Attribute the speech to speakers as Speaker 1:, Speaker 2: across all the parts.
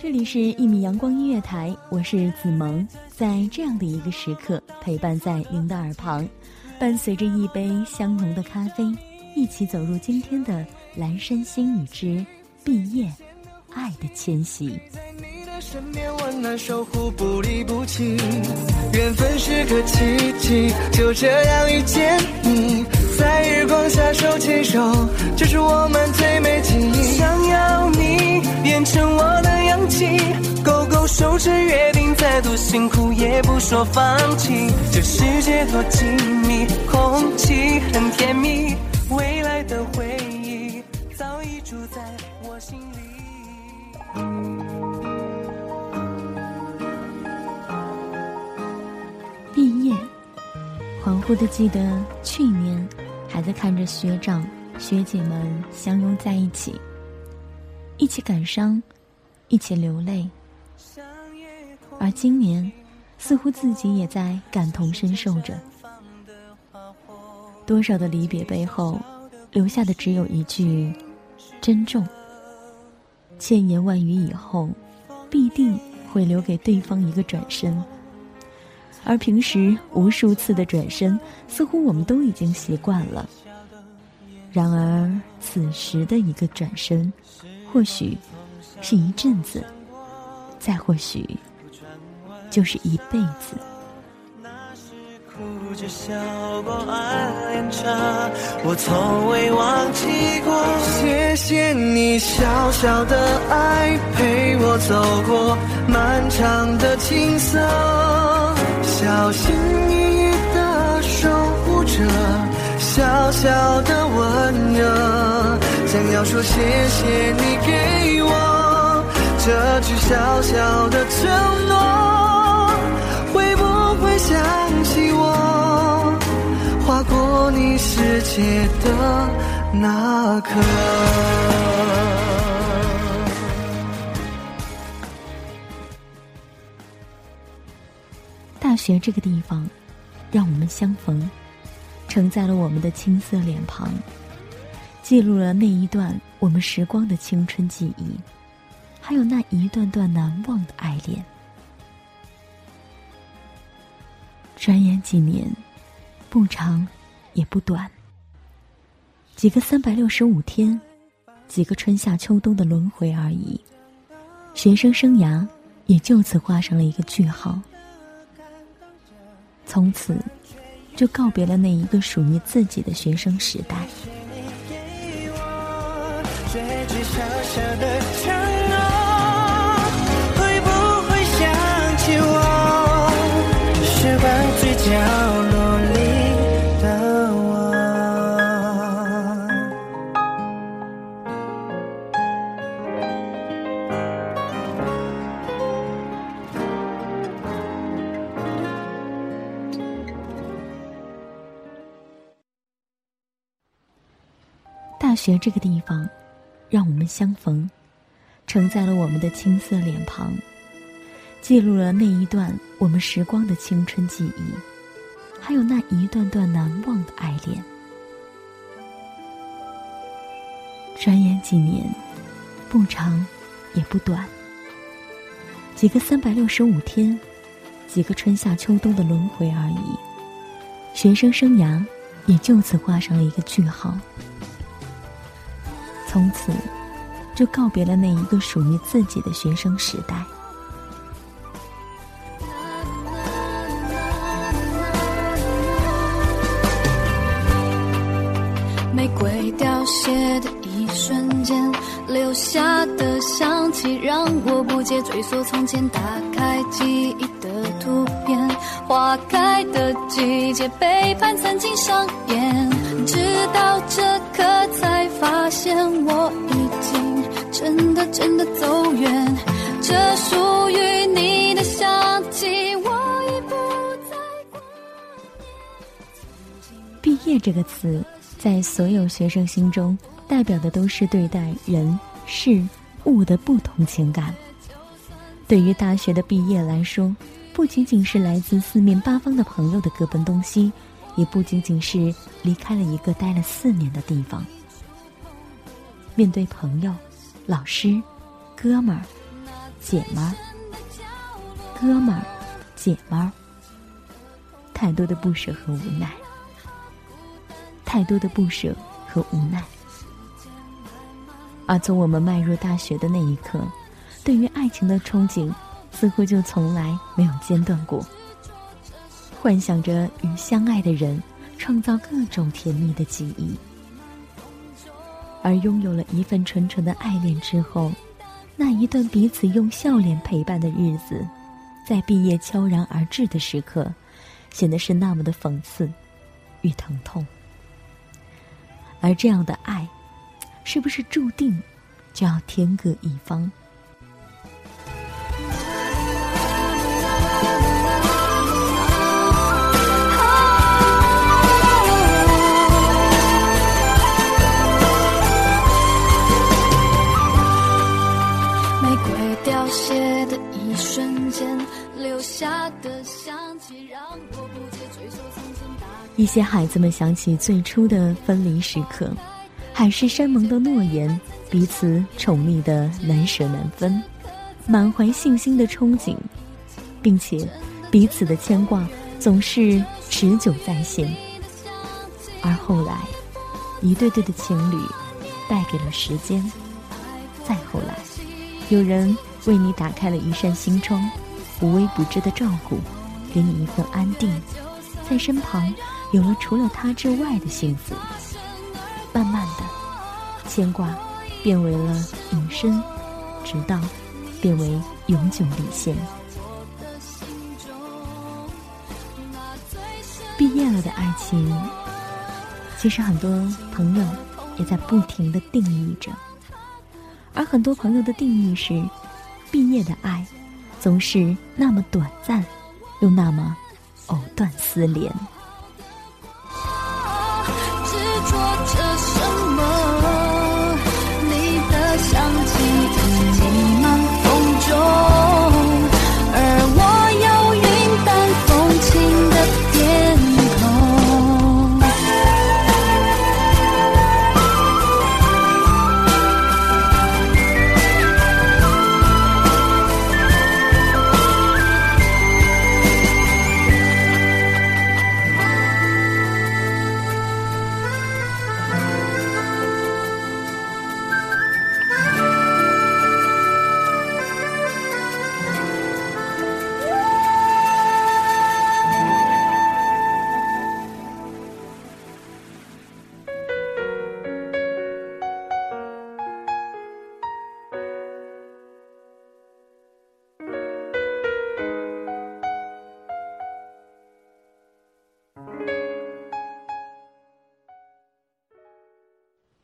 Speaker 1: 这里是一米阳光音乐台，我是子萌，在这样的一个时刻，陪伴在您的耳旁，伴随着一杯香浓的咖啡，一起走入今天的蓝山星语之毕业，爱的迁徙。
Speaker 2: 在你的身边温暖守护不离不弃，缘分是个奇迹，就这样遇见你，在日光下手牵手，这是我们最美记忆。想要你变成我的氧气，勾勾手指约定，再多辛苦也不说放弃。这世界多静谧，空气很甜蜜，未来的回忆早已住在我心里。
Speaker 1: 毕业，恍惚的记得去年还在看着学长学姐们相拥在一起，一起感伤，一起流泪。而今年，似乎自己也在感同身受着。多少的离别背后，留下的只有一句珍重。千言万语以后，必定会留给对方一个转身。而平时无数次的转身，似乎我们都已经习惯了。然而此时的一个转身，或许是一阵子，再或许就是一辈子。
Speaker 2: 哭着笑过暗恋着，我从未忘记过。谢谢你小小的爱，陪我走过漫长的青涩，小心翼翼的守护着小小的温热。想要说谢谢你给我这句小小的承诺，会不会想起我划过你世界的那刻？
Speaker 1: 大学这个地方，让我们相逢，承载了我们的青涩脸庞，记录了那一段我们时光的青春记忆，还有那一段段难忘的爱恋。转眼几年，不长，也不短。几个三百六十五天，几个春夏秋冬的轮回而已。学生生涯也就此画上了一个句号。从此，就告别了那一个属于自己的学生时代。
Speaker 2: 这句小小的
Speaker 1: 学这个地方，让我们相逢，承载了我们的青涩脸庞，记录了那一段我们时光的青春记忆，还有那一段段难忘的爱恋。转眼几年，不长，也不短。几个三百六十五天，几个春夏秋冬的轮回而已。学生生涯也就此画上了一个句号。从此，就告别了那一个属于自己的学生时代。
Speaker 3: 玫瑰凋谢的一瞬间，留下的香气让我不解追溯从前，打开记忆的图片，花开的季节，背叛曾经上演，直到这刻才发现我已经真的真的走远，这属于你的香气，我已不再挂念。
Speaker 1: 毕业这个词，在所有学生心中，代表的都是对待人、事、物的不同情感。对于大学的毕业来说，不仅仅是来自四面八方的朋友的各奔东西，也不仅仅是离开了一个待了四年的地方。面对朋友、老师、哥们儿、姐们儿、哥们儿、姐们儿，太多的不舍和无奈，太多的不舍和无奈。而从我们迈入大学的那一刻，对于爱情的憧憬，似乎就从来没有间断过。幻想着与相爱的人创造各种甜蜜的记忆，而拥有了一份纯纯的爱恋之后，那一段彼此用笑脸陪伴的日子，在毕业悄然而至的时刻，显得是那么的讽刺与疼痛。而这样的爱。是不是注定就要天各一方？
Speaker 3: 一
Speaker 1: 些孩子们想起最初的分离时刻。海誓山盟的诺言，彼此宠溺的难舍难分，满怀信心的憧憬，并且彼此的牵挂总是持久在心。而后来，一对对的情侣败给了时间。再后来，有人为你打开了一扇心窗，无微不至的照顾，给你一份安定，在身旁有了除了他之外的幸福。慢慢的，牵挂变为了隐身，直到变为永久离线。毕业了的爱情，其实很多朋友也在不停的定义着，而很多朋友的定义是：毕业的爱总是那么短暂，又那么藕断丝连。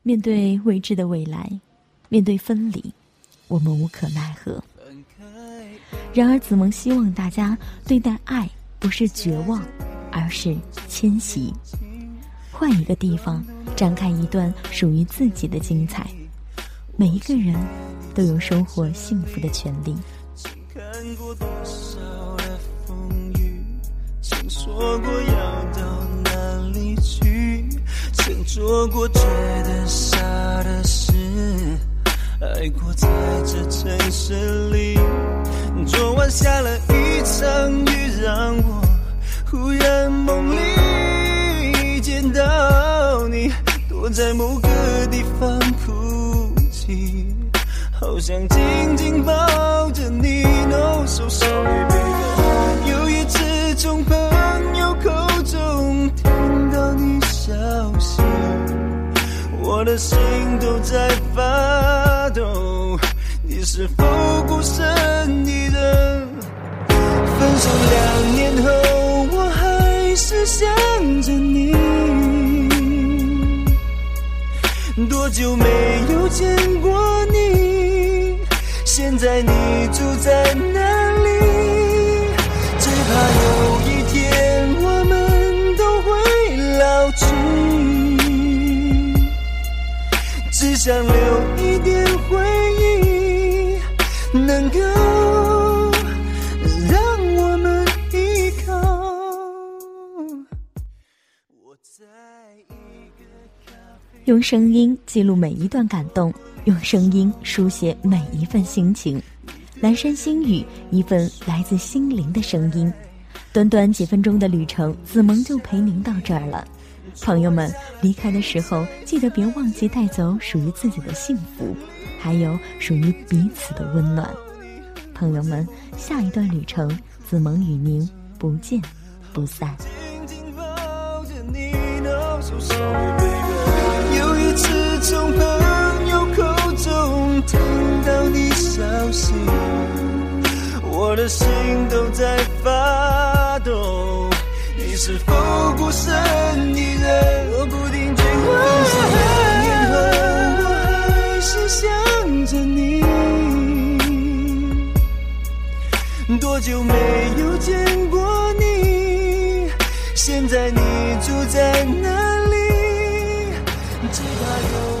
Speaker 1: 面对未知的未来，面对分离，我们无可奈何。然而，子萌希望大家对待爱不是绝望，而是迁徙，换一个地方展开一段属于自己的精彩。每一个人都有收获幸福的权利。看过多少的风雨，曾说过要到。曾做过觉得傻的事，爱过在这城市里。昨晚下了一场雨，让我忽然梦里见到你，躲在某个地方哭泣，好想紧紧抱着你。No so sorry baby，心都在发抖。你是否孤身一人？分手两年后，我还是想着你。多久没有见过你？现在你住在哪里？只怕有想留一点回忆，能够让我们依靠。用声音记录每一段感动，用声音书写每一份心情。阑珊星语，一份来自心灵的声音。短短几分钟的旅程，子萌就陪您到这儿了。朋友们，离开的时候记得别忘记带走属于自己的幸福，还有属于彼此的温暖。朋友们，下一段旅程，子萌与您不见不散。
Speaker 2: 有一次从朋友口中听到你消息，我的心都在发。孤身一人？我不定追问，三年后我还是想着你。多久没有见过你？现在你住在哪里？只怕有